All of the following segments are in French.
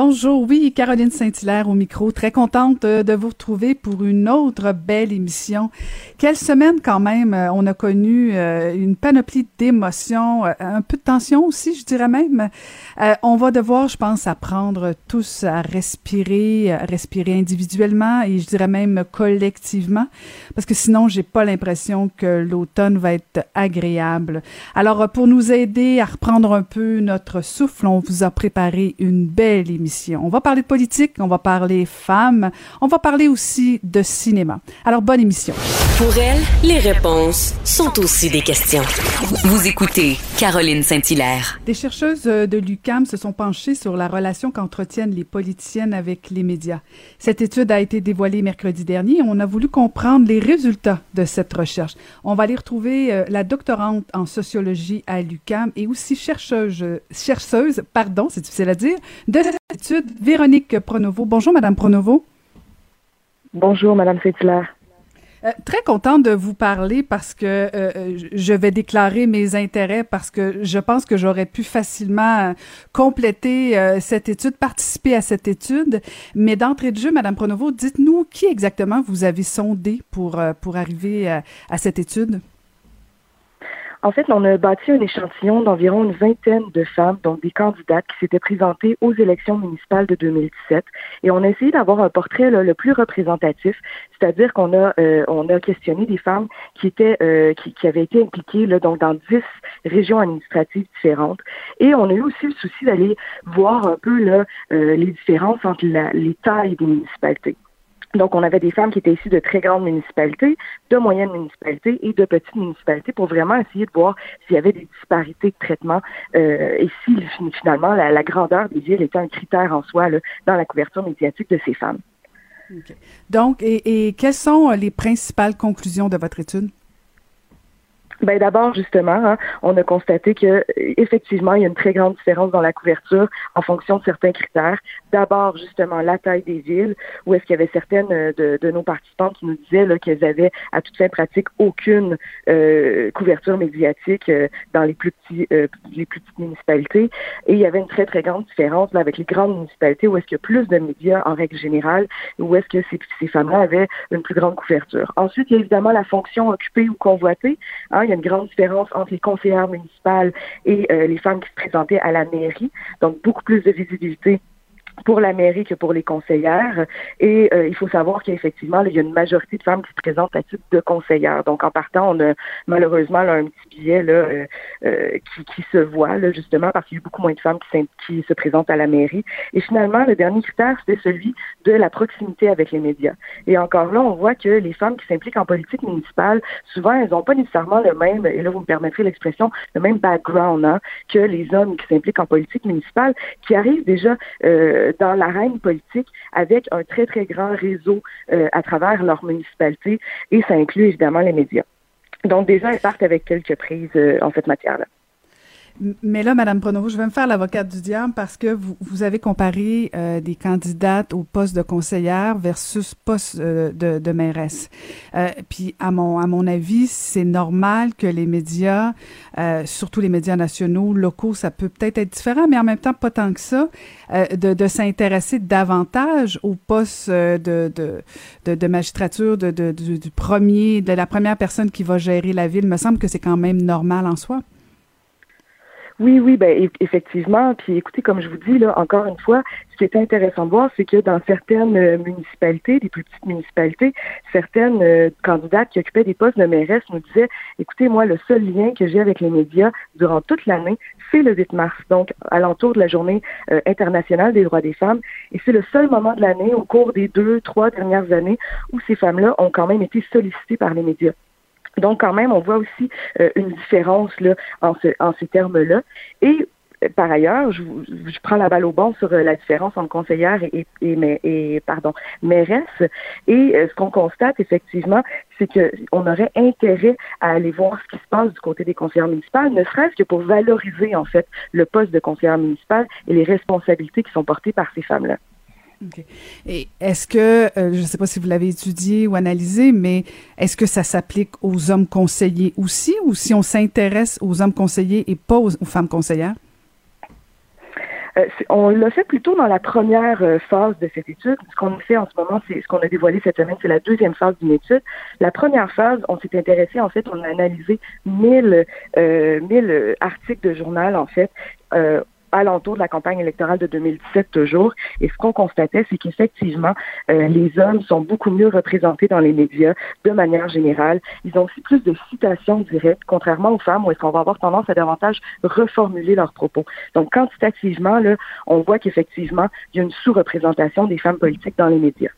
Bonjour, oui, Caroline Saint-Hilaire au micro. Très contente euh, de vous retrouver pour une autre belle émission. Quelle semaine quand même. Euh, on a connu euh, une panoplie d'émotions, un peu de tension aussi, je dirais même. On va devoir, je pense, apprendre tous à respirer, à respirer individuellement et je dirais même collectivement, parce que sinon, j'ai pas l'impression que l'automne va être agréable. Alors, pour nous aider à reprendre un peu notre souffle, on vous a préparé une belle émission on va parler de politique, on va parler femmes, on va parler aussi de cinéma. Alors, bonne émission. Pour elle, les réponses sont aussi des questions. Vous écoutez Caroline Saint-Hilaire. Des chercheuses de l'UCAM se sont penchées sur la relation qu'entretiennent les politiciennes avec les médias. Cette étude a été dévoilée mercredi dernier et on a voulu comprendre les résultats de cette recherche. On va aller retrouver euh, la doctorante en sociologie à l'UCAM et aussi chercheuse, chercheuse, pardon, c'est difficile à dire, de Véronique Pronovo. Bonjour, Madame Pronovo. Bonjour, Madame Fétulaire. Euh, très contente de vous parler parce que euh, euh, je vais déclarer mes intérêts parce que je pense que j'aurais pu facilement compléter cette étude, participer à cette étude. Mais d'entrée de jeu, Madame Pronovo, dites-nous qui exactement vous avez sondé pour, pour arriver à cette étude? En fait, on a bâti un échantillon d'environ une vingtaine de femmes, donc des candidates qui s'étaient présentées aux élections municipales de 2017. Et on a essayé d'avoir un portrait le plus représentatif, c'est-à-dire qu'on a euh, on a questionné des femmes qui étaient euh, qui, avaient été impliquées donc dans dix régions administratives différentes. Et on a eu aussi le souci d'aller voir un peu euh, les différences entre les tailles des municipalités. Donc, on avait des femmes qui étaient issues de très grandes municipalités, de moyennes municipalités et de petites municipalités pour vraiment essayer de voir s'il y avait des disparités de traitement euh, et si finalement la, grandeur des villes était un critère en soi là, dans la couverture médiatique de ces femmes. Donc, et quelles sont les principales conclusions de votre étude? Ben d'abord justement, hein, on a constaté que effectivement il y a une très grande différence dans la couverture en fonction de certains critères. D'abord justement la taille des villes, où est-ce qu'il y avait certaines euh, de, de nos participants qui nous disaient qu'elles avaient à toute fin pratique aucune euh, couverture médiatique euh, dans les plus petits les plus petites municipalités. Et il y avait une très très grande différence là, avec les grandes municipalités où est-ce qu'il y a plus de médias en règle générale, où est-ce que ces, ces femmes-là avaient une plus grande couverture. Ensuite il y a évidemment la fonction occupée ou convoitée. Hein, il y a une grande différence entre les conseillères municipales et euh, les femmes qui se présentaient à la mairie. Donc, beaucoup plus de visibilité pour la mairie que pour les conseillères. Et euh, il faut savoir qu'effectivement, il y a une majorité de femmes qui se présentent à titre de conseillères. Donc, en partant, on a malheureusement un petit billet là, euh, euh, qui, qui, se voit là, justement parce qu'il y a beaucoup moins de femmes qui, qui, se présentent à la mairie. Et finalement, le dernier critère, c'était celui de la proximité avec les médias. Et encore là, on voit que les femmes qui s'impliquent en politique municipale, souvent, elles n'ont pas nécessairement le même, et là, vous me permettrez l'expression, le même background hein, que les hommes qui s'impliquent en politique municipale, qui arrivent déjà euh, dans l'arène politique avec un très, très grand réseau euh, à travers leur municipalité et ça inclut évidemment les médias. Donc déjà, elles partent avec quelques prises euh, en cette matière-là. Mais là, Madame Pronovo, je vais me faire l'avocate du diable parce que vous, vous avez comparé euh, des candidates au poste de conseillère versus poste euh, de, de, mairesse. Euh, puis, à mon, à mon avis, c'est normal que les médias, euh, surtout les médias nationaux, locaux, ça peut peut-être être différent, mais en même temps, pas tant que ça, euh, de, de s'intéresser davantage au poste de, de, de, de magistrature de, de, du premier, de la première personne qui va gérer la ville. Il me semble que c'est quand même normal en soi. Oui, oui, ben effectivement. Puis écoutez, comme je vous dis là, encore une fois, ce qui est intéressant de voir, c'est que dans certaines euh, municipalités, des plus petites municipalités, certaines euh, candidates qui occupaient des postes de mairesse nous disaient, écoutez, moi, le seul lien que j'ai avec les médias durant toute l'année, c'est le 8 mars, donc alentour de la journée euh, internationale des droits des femmes. Et c'est le seul moment de l'année, au cours des deux, trois dernières années, où ces femmes-là ont quand même été sollicitées par les médias. Donc, quand même, on voit aussi euh, une différence là, en, ce, en ces termes-là. Et par ailleurs, je, je, prends la balle au bon sur la différence entre conseillère et, et, et pardon, mairesse. Et ce qu'on constate effectivement, c'est qu'on aurait intérêt à aller voir ce qui se passe du côté des conseillères municipales, ne serait-ce que pour valoriser en fait le poste de conseillère municipale et les responsabilités qui sont portées par ces femmes-là. Et est-ce que, euh, je ne sais pas si vous l'avez étudié ou analysé, mais est-ce que ça s'applique aux hommes conseillers aussi ou si on s'intéresse aux hommes conseillers et pas aux, femmes conseillères? Euh, on l'a fait plutôt dans la première euh, phase de cette étude. Ce qu'on fait en ce moment, c'est ce qu'on a dévoilé cette semaine, c'est la deuxième phase d'une étude. La première phase, on s'est intéressé, en fait, on a analysé 1000, euh, 1000 articles de journal, en fait, alentour de la campagne électorale de 2017 toujours. Et ce qu'on constatait, c'est qu'effectivement, euh, les hommes sont beaucoup mieux représentés dans les médias de manière générale. Ils ont aussi plus de citations directes, contrairement aux femmes où est-ce qu'on va avoir tendance à davantage reformuler leurs propos. Donc, quantitativement, on voit qu'effectivement, il y a une sous-représentation des femmes politiques dans les médias.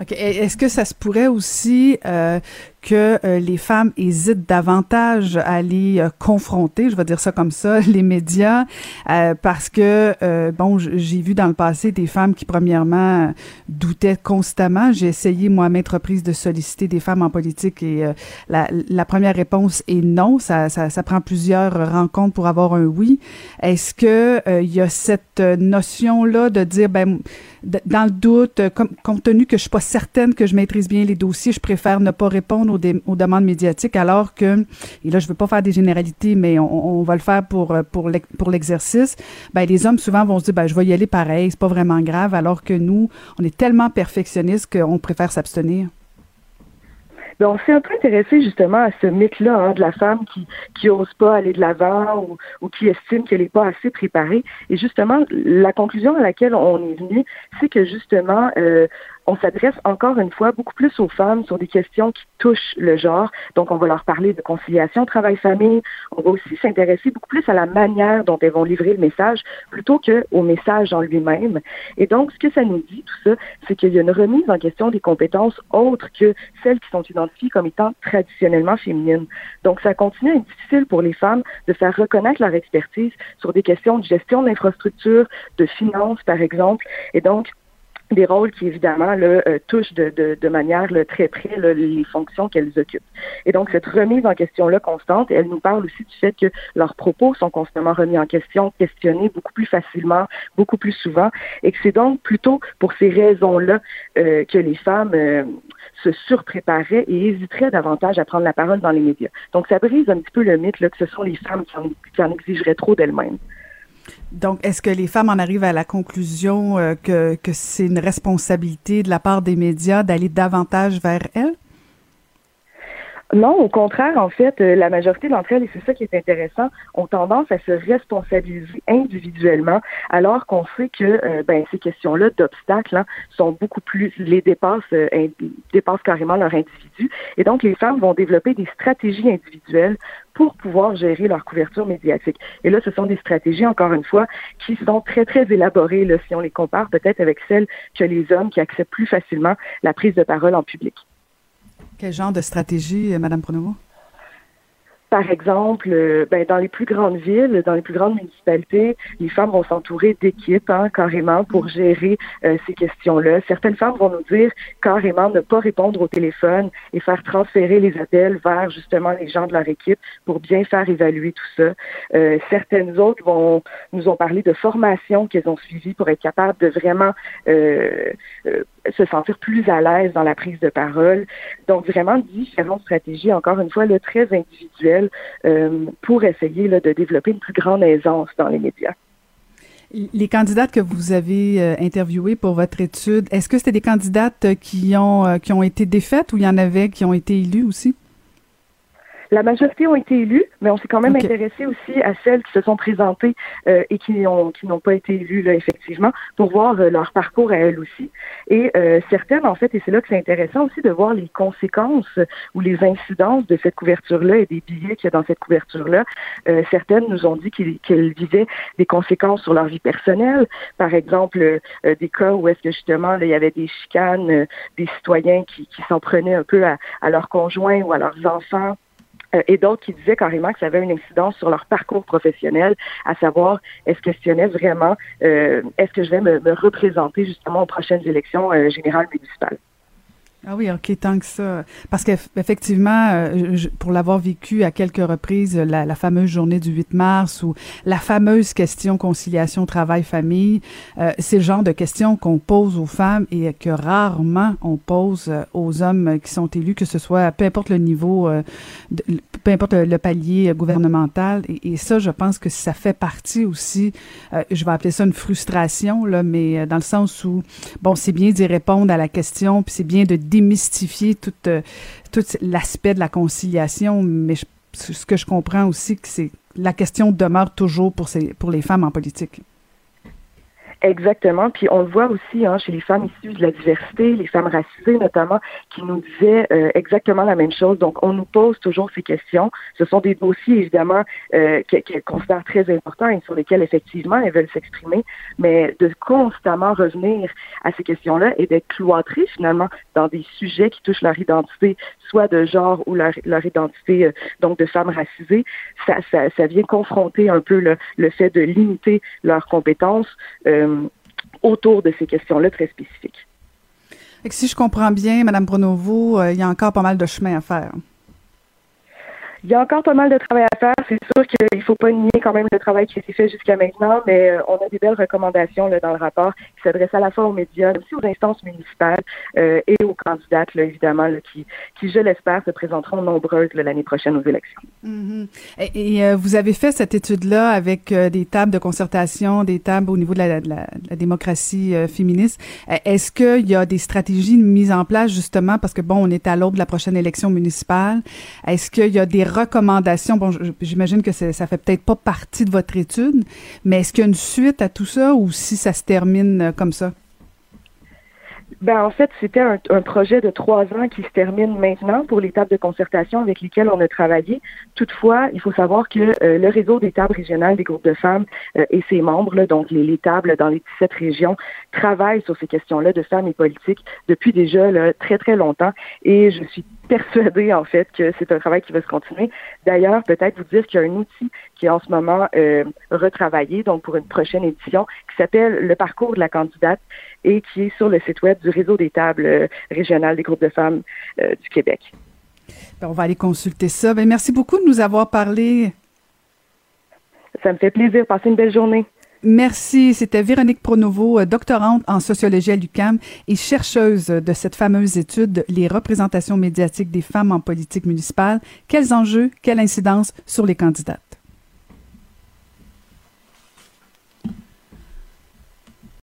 OK. Est-ce que ça se pourrait aussi euh, que euh, les femmes hésitent davantage à aller euh, confronter, je vais dire ça comme ça, les médias, euh, parce que, bon, j'ai vu dans le passé des femmes qui, premièrement, doutaient constamment. J'ai essayé, moi, à maintes reprises, de solliciter des femmes en politique et la, première réponse est non. Ça, ça, ça, prend plusieurs rencontres pour avoir un oui. Est-ce que il y a cette notion-là de dire, ben, dans le doute, compte tenu que je suis pas certaine que je maîtrise bien les dossiers, je préfère ne pas répondre aux, demandes médiatiques, alors que, et là, je veux pas faire des généralités, mais on, va le faire pour, euh, pour, l'exercice, ben, les hommes souvent vont se dire, ben, je vais y aller pareil, c'est pas vraiment grave, alors que nous, on est tellement perfectionnistes qu'on préfère s'abstenir. Ben, on s'est un peu intéressé justement à ce mythe-là hein, de la femme qui qui ose pas aller de l'avant ou, ou qui estime qu'elle n'est pas assez préparée. Et justement, la conclusion à laquelle on est venu, c'est que justement, euh, on s'adresse encore une fois beaucoup plus aux femmes sur des questions qui touchent le genre. Donc, on va leur parler de conciliation travail-famille. On va aussi s'intéresser beaucoup plus à la manière dont elles vont livrer le message plutôt qu'au message en lui-même. Et donc, ce que ça nous dit, tout ça, c'est qu'il y a une remise en question des compétences autres que celles qui sont identifiées comme étant traditionnellement féminines. Donc, ça continue à être difficile pour les femmes de faire reconnaître leur expertise sur des questions de gestion d'infrastructures, de finances, par exemple. Et donc, des rôles qui évidemment là, euh, touchent de, manière très près les fonctions qu'elles occupent. Et donc cette remise en question là constante, elle nous parle aussi du fait que leurs propos sont constamment remis en question, questionnés beaucoup plus facilement, beaucoup plus souvent, et que c'est donc plutôt pour ces raisons là euh, que les femmes euh, se surpréparaient et hésiteraient davantage à prendre la parole dans les médias. Donc ça brise un petit peu le mythe là, que ce sont les femmes qui en, qui en exigeraient trop d'elles-mêmes. Donc, est-ce que les femmes en arrivent à la conclusion euh, que, que c'est une responsabilité de la part des médias d'aller davantage vers elles? Non, au contraire, en fait, euh, la majorité d'entre elles, et c'est ça qui est intéressant, ont tendance à se responsabiliser individuellement, alors qu'on sait que euh, ben, ces questions-là d'obstacles hein, sont beaucoup plus, les dépassent, euh, dépassent carrément leur individu. Et donc, les femmes vont développer des stratégies individuelles pour pouvoir gérer leur couverture médiatique. Et là, ce sont des stratégies, encore une fois, qui sont très, très élaborées, si on les compare peut-être avec celles que les hommes qui acceptent plus facilement la prise de parole en public. Quel genre de stratégie, euh, Madame Pronovo? Par exemple, euh, ben, dans les plus grandes villes, dans les plus grandes municipalités, les femmes vont s'entourer d'équipes hein, carrément pour gérer euh, ces questions-là. Certaines femmes vont nous dire carrément ne pas répondre au téléphone et faire transférer les appels vers justement les gens de leur équipe pour bien faire évaluer tout ça. Certaines autres vont nous ont parlé de formation qu'elles ont suivies pour être capables de vraiment se sentir plus à l'aise dans la prise de parole. Donc vraiment différentes stratégies, encore une fois, le très individuelles euh, pour essayer là, de développer une plus grande aisance dans les médias. Les candidates que vous avez euh, interviewées pour votre étude, est-ce que c'était des candidates qui ont euh, qui ont été défaites ou il y en avait qui ont été élues aussi? La majorité ont été élues, mais on s'est quand même intéressé aussi à celles qui se sont présentées euh, et qui ont qui n'ont pas été élues là, effectivement, pour voir euh, leur parcours à elles aussi. Et euh, certaines, en fait, et c'est là que c'est intéressant aussi de voir les conséquences ou les incidences de cette couverture-là et des billets qu'il y a dans cette couverture-là. certaines nous ont dit qu'elles vivaient des conséquences sur leur vie personnelle. Par exemple, des cas où est-ce que justement il y avait des chicanes, des citoyens qui, qui s'en prenaient un peu à, à leurs conjoints ou à leurs enfants euh, et d'autres qui disaient carrément que ça avait une incidence sur leur parcours professionnel, à savoir est-ce que vraiment euh, est-ce que je vais me, me, représenter justement aux prochaines élections euh, générales municipales? Ah oui, ok, tant que ça. Parce qu'effectivement, euh, pour l'avoir vécu à quelques reprises, la, fameuse journée du 8 mars ou la fameuse question conciliation travail-famille, euh, c'est le genre de questions qu'on pose aux femmes et que rarement on pose euh, aux hommes qui sont élus, que ce soit peu importe le niveau, peu importe le, palier gouvernemental. Et, et, ça, je pense que ça fait partie aussi, je vais appeler ça une frustration, là, mais dans le sens où, bon, c'est bien d'y répondre à la question, puis c'est bien de démystifier tout, euh, tout l'aspect de la conciliation, mais ce que je comprends aussi, que c'est la question demeure toujours pour les femmes en politique. Exactement. Puis on le voit aussi hein, chez les femmes issues de la diversité, les femmes racisées notamment, qui nous disaient euh, exactement la même chose. Donc on nous pose toujours ces questions. Ce sont des dossiers évidemment euh, qu'elles considèrent très importants et sur lesquels effectivement elles veulent s'exprimer, mais de constamment revenir à ces questions-là et d'être cloîtrées finalement dans des sujets qui touchent leur identité, soit de genre ou leur, identité euh, donc de femmes racisées, ça, vient confronter un peu le, fait de limiter leurs compétences. Euh, autour de ces questions-là très spécifiques. Et si je comprends bien, Madame Brunovo, euh, il y a encore pas mal de chemin à faire. Il y a encore pas mal de travail à faire. C'est sûr qu'il ne faut pas nier quand même le travail qui été fait jusqu'à maintenant, mais euh, on a des belles recommandations là, dans le rapport qui s'adressent à la fois aux médias, mais aussi aux instances municipales euh, et aux candidates, là, évidemment, qui, qui, je l'espère, se présenteront nombreuses l'année prochaine aux élections. Mm-hmm. Et, euh, vous avez fait cette étude-là avec des tables de concertation, des tables au niveau de la, de la, démocratie féministe. Est-ce qu'il y a des stratégies mises en place justement parce que bon, on est à l'aube de la prochaine élection municipale? Est-ce qu'il y a des recommandations? Bon, j'imagine que ça fait peut-être pas partie de votre étude, mais est-ce qu'il y a une suite à tout ça ou si ça se termine euh, comme ça? Ben, en fait, c'était un, projet de trois ans qui se termine maintenant pour les tables de concertation avec lesquelles on a travaillé. Toutefois, il faut savoir que euh, le réseau des tables régionales des groupes de femmes euh, et ses membres, donc les, les, tables dans les 17 régions, travaillent sur ces questions-là de femmes et politique depuis déjà très, très longtemps. Et je suis persuadée, en fait, que c'est un travail qui va se continuer. D'ailleurs, peut-être vous dire qu'il y a un outil qui est en ce moment euh, retravaillé, donc pour une prochaine édition, qui s'appelle le parcours de la candidate et qui est sur le site web du réseau des tables euh, régionales des groupes de femmes euh, du Québec. Ben, on va aller consulter ça. Ben, merci beaucoup de nous avoir parlé. Ça me fait plaisir. Passez une belle journée. Merci. C'était Véronique Pronovo, euh, doctorante en sociologie à l'UCAM et chercheuse de cette fameuse étude Les représentations médiatiques des femmes en politique municipale. Quels enjeux, quelle incidence sur les candidates?